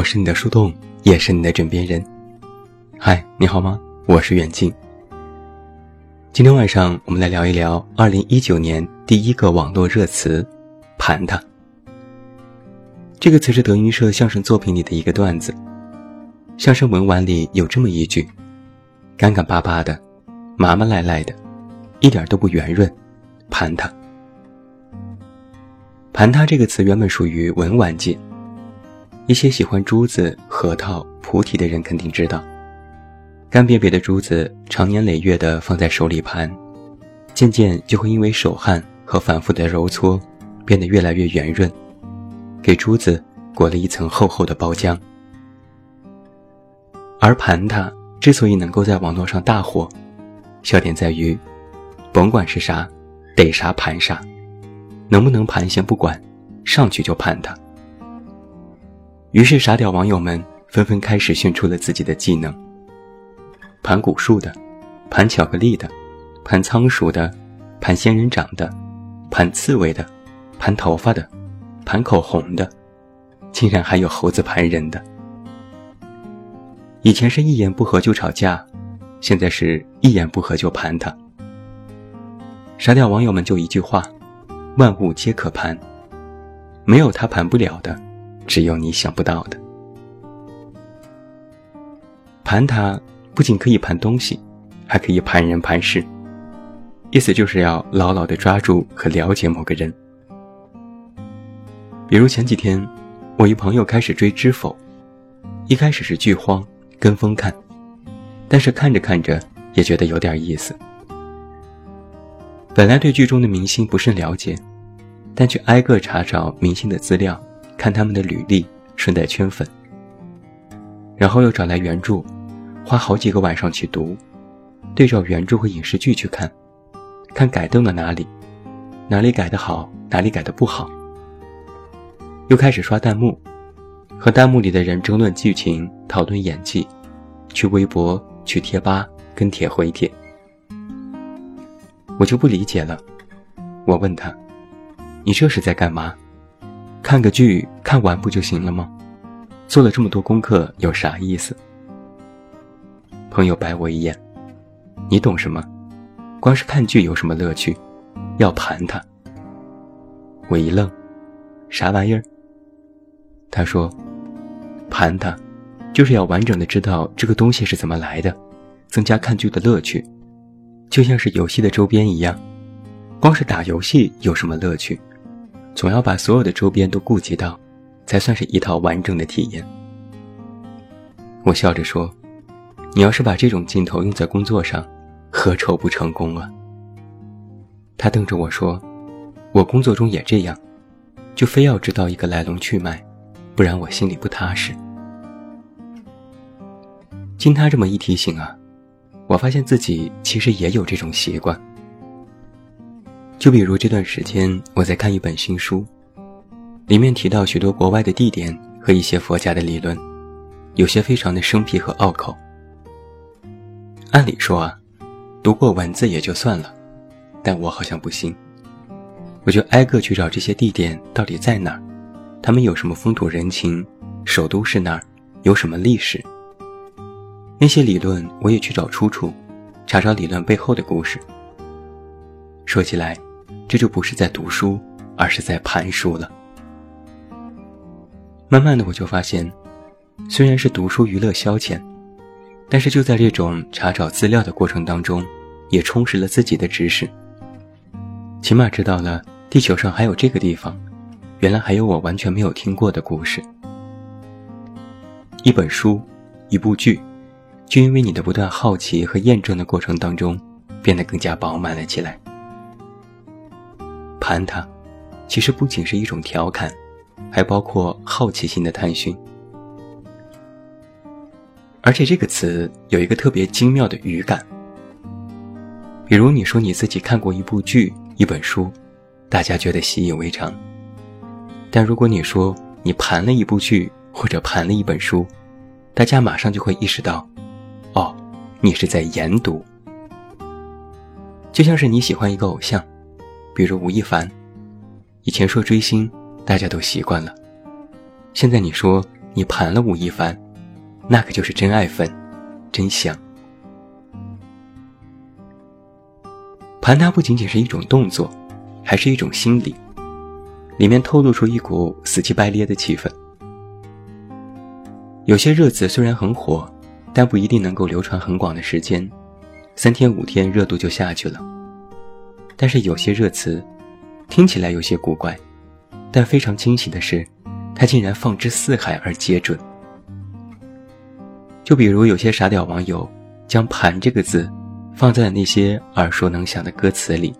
我是你的树洞，也是你的枕边人。嗨，你好吗？我是远近。今天晚上我们来聊一聊二零一九年第一个网络热词“盘它”。这个词是德云社相声作品里的一个段子。相声文玩里有这么一句：“干干巴巴的，麻麻赖赖的，一点都不圆润，盘它。”“盘它”这个词原本属于文玩界。一些喜欢珠子、核桃、菩提的人肯定知道，干瘪瘪的珠子长年累月的放在手里盘，渐渐就会因为手汗和反复的揉搓，变得越来越圆润，给珠子裹了一层厚厚的包浆。而盘它之所以能够在网络上大火，笑点在于，甭管是啥，逮啥盘啥，能不能盘先不管，上去就盘它。于是，傻屌网友们纷纷开始炫出了自己的技能：盘古树的，盘巧克力的，盘仓鼠的，盘仙人掌的，盘刺猬的，盘头发的，盘口红的，竟然还有猴子盘人的。以前是一言不合就吵架，现在是一言不合就盘他。傻屌网友们就一句话：万物皆可盘，没有他盘不了的。只有你想不到的，盘它不仅可以盘东西，还可以盘人盘事。意思就是要牢牢的抓住和了解某个人。比如前几天，我一朋友开始追《知否》，一开始是剧荒，跟风看，但是看着看着也觉得有点意思。本来对剧中的明星不甚了解，但却挨个查找明星的资料。看他们的履历，顺带圈粉。然后又找来原著，花好几个晚上去读，对照原著和影视剧去看，看改动了哪里，哪里改得好，哪里改得不好。又开始刷弹幕，和弹幕里的人争论剧情，讨论演技，去微博，去贴吧，跟帖回帖。我就不理解了，我问他：“你这是在干嘛？”看个剧看完不就行了吗？做了这么多功课有啥意思？朋友白我一眼，你懂什么？光是看剧有什么乐趣？要盘它。我一愣，啥玩意儿？他说，盘它，就是要完整的知道这个东西是怎么来的，增加看剧的乐趣，就像是游戏的周边一样，光是打游戏有什么乐趣？总要把所有的周边都顾及到，才算是一套完整的体验。我笑着说：“你要是把这种劲头用在工作上，何愁不成功啊？”他瞪着我说：“我工作中也这样，就非要知道一个来龙去脉，不然我心里不踏实。”经他这么一提醒啊，我发现自己其实也有这种习惯。就比如这段时间，我在看一本新书，里面提到许多国外的地点和一些佛家的理论，有些非常的生僻和拗口。按理说啊，读过文字也就算了，但我好像不信，我就挨个去找这些地点到底在哪儿，他们有什么风土人情，首都是哪儿，有什么历史。那些理论我也去找出处，查找理论背后的故事。说起来。这就不是在读书，而是在盘书了。慢慢的，我就发现，虽然是读书娱乐消遣，但是就在这种查找资料的过程当中，也充实了自己的知识。起码知道了地球上还有这个地方，原来还有我完全没有听过的故事。一本书，一部剧，就因为你的不断好奇和验证的过程当中，变得更加饱满了起来。盘它，其实不仅是一种调侃，还包括好奇心的探寻。而且这个词有一个特别精妙的语感。比如你说你自己看过一部剧、一本书，大家觉得习以为常；但如果你说你盘了一部剧或者盘了一本书，大家马上就会意识到，哦，你是在研读。就像是你喜欢一个偶像。比如吴亦凡，以前说追星，大家都习惯了。现在你说你盘了吴亦凡，那可就是真爱粉，真香。盘他不仅仅是一种动作，还是一种心理，里面透露出一股死乞白咧的气氛。有些热词虽然很火，但不一定能够流传很广的时间，三天五天热度就下去了。但是有些热词，听起来有些古怪，但非常惊喜的是。他竟然放之四海而皆准。就比如有些傻屌网友，将“盘”这个字放在了那些耳熟能详的歌词里。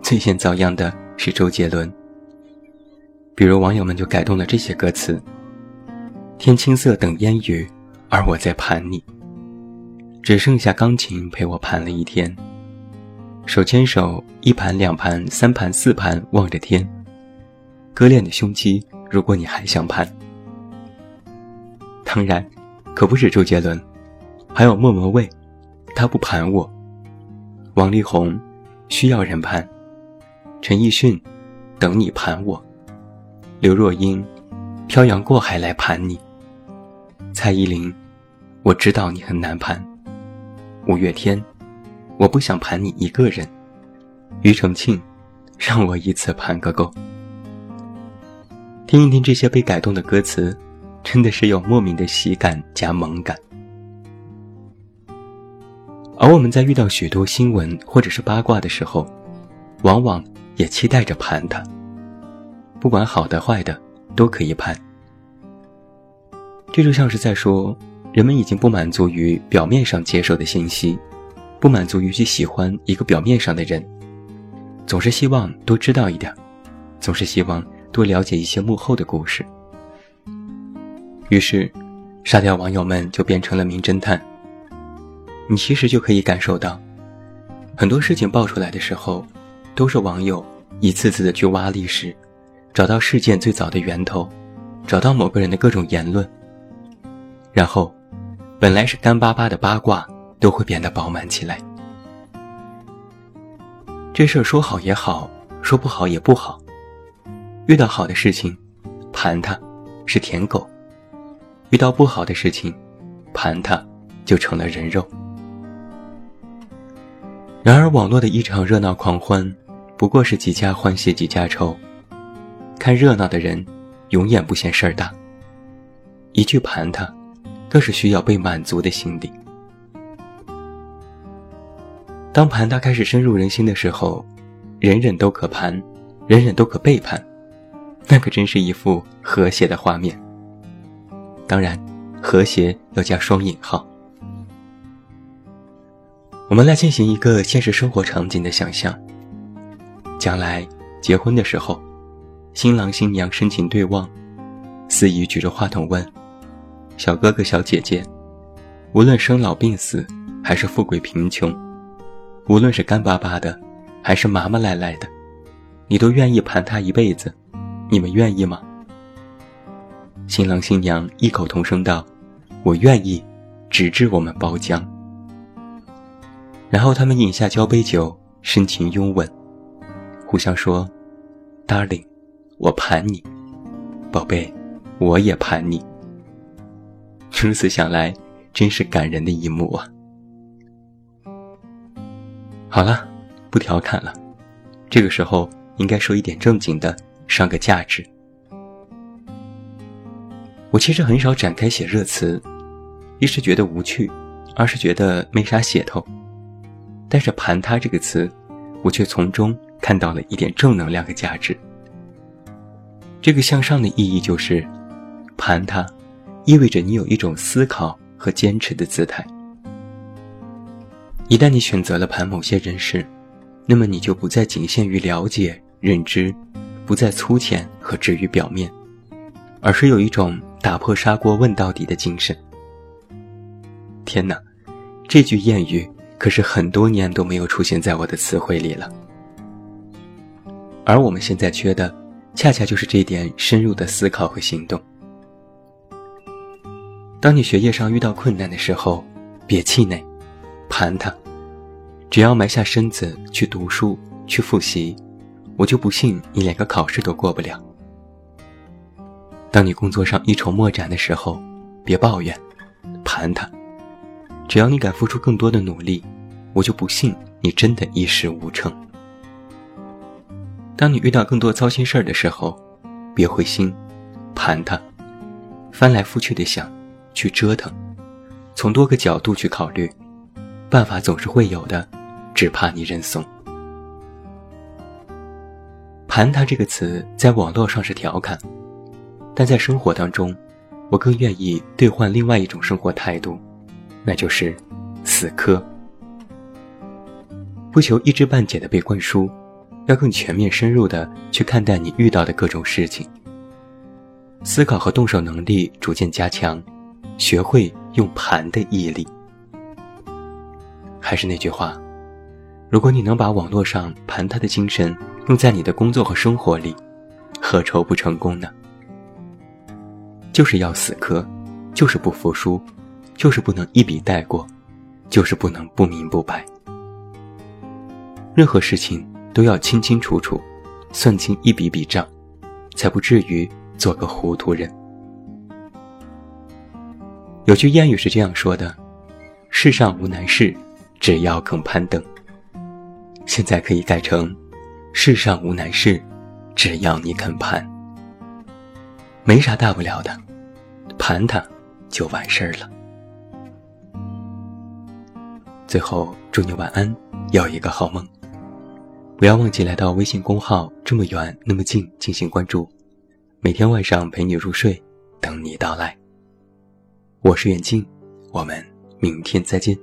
最先遭殃的是周杰伦。比如网友们就改动了这些歌词：“天青色等烟雨，而我在盘你。只剩下钢琴陪我盘了一天。手牵手，一盘两盘三盘四盘，望着天。”割裂的胸肌，如果你还想盘，当然，可不止周杰伦，还有莫文蔚，他不盘我；王力宏，需要人盘；陈奕迅，等你盘我；刘若英，漂洋过海来盘你；蔡依林，我知道你很难盘；五月天，我不想盘你一个人；庾澄庆，让我一次盘个够。听一听这些被改动的歌词，真的是有莫名的喜感加萌感。而我们在遇到许多新闻或者是八卦的时候，往往也期待着盘它。不管好的坏的，都可以盘。这就像是在说，人们已经不满足于表面上接受的信息，不满足于去喜欢一个表面上的人，总是希望多知道一点，总是希望。多了解一些幕后的故事，于是，沙雕网友们就变成了名侦探。你其实就可以感受到，很多事情爆出来的时候，都是网友一次次的去挖历史，找到事件最早的源头，找到某个人的各种言论，然后，本来是干巴巴的八卦都会变得饱满起来。这事儿说好也好，说不好也不好。遇到好的事情，盘它，是舔狗；遇到不好的事情，盘它，就成了人肉。然而，网络的一场热闹狂欢，不过是几家欢喜几家愁。看热闹的人，永远不嫌事儿大。一句盘他，更是需要被满足的心理。当盘它开始深入人心的时候，人人都可盘，人人都可背叛。那可真是一幅和谐的画面。当然，和谐要加双引号。我们来进行一个现实生活场景的想象：将来结婚的时候，新郎新娘深情对望，司仪举着话筒问：“小哥哥、小姐姐，无论生老病死，还是富贵贫穷，无论是干巴巴的，还是麻麻赖赖的，你都愿意盘他一辈子？”你们愿意吗？新郎新娘异口同声道：“我愿意，直至我们包浆。”然后他们饮下交杯酒，深情拥吻，互相说：“Darling，我盘你，宝贝，我也盘你。”如此想来，真是感人的一幕啊！好了，不调侃了，这个时候应该说一点正经的。上个价值。我其实很少展开写热词，一是觉得无趣，二是觉得没啥写头。但是“盘它”这个词，我却从中看到了一点正能量和价值。这个向上的意义就是，盘它，意味着你有一种思考和坚持的姿态。一旦你选择了盘某些人事，那么你就不再仅限于了解、认知。不再粗浅和止于表面，而是有一种打破砂锅问到底的精神。天哪，这句谚语可是很多年都没有出现在我的词汇里了。而我们现在缺的，恰恰就是这点深入的思考和行动。当你学业上遇到困难的时候，别气馁，盘他，只要埋下身子去读书，去复习。我就不信你连个考试都过不了。当你工作上一筹莫展的时候，别抱怨，盘他。只要你敢付出更多的努力，我就不信你真的一事无成。当你遇到更多糟心事儿的时候，别灰心，盘他，翻来覆去的想，去折腾，从多个角度去考虑，办法总是会有的，只怕你认怂。盘他这个词在网络上是调侃，但在生活当中，我更愿意兑换另外一种生活态度。那就是死磕，不求一知半解的被灌输，要更全面深入的去看待你遇到的各种事情。思考和动手能力逐渐加强，学会用盘的毅力。还是那句话，如果你能把网络上盘他的精神用在你的工作和生活里，何愁不成功呢？就是要死磕，就是不服输。就是不能一笔带过，就是不能不明不白。任何事情都要清清楚楚，算清一笔笔账，才不至于做个糊涂人。有句谚语是这样说的：“世上无难事，只要肯攀登。”现在可以改成：“世上无难事，只要你肯攀。”没啥大不了的，盘它就完事儿了。最后，祝你晚安，有一个好梦。不要忘记来到微信公号“这么远那么近”进行关注，每天晚上陪你入睡，等你到来。我是远近，我们明天再见。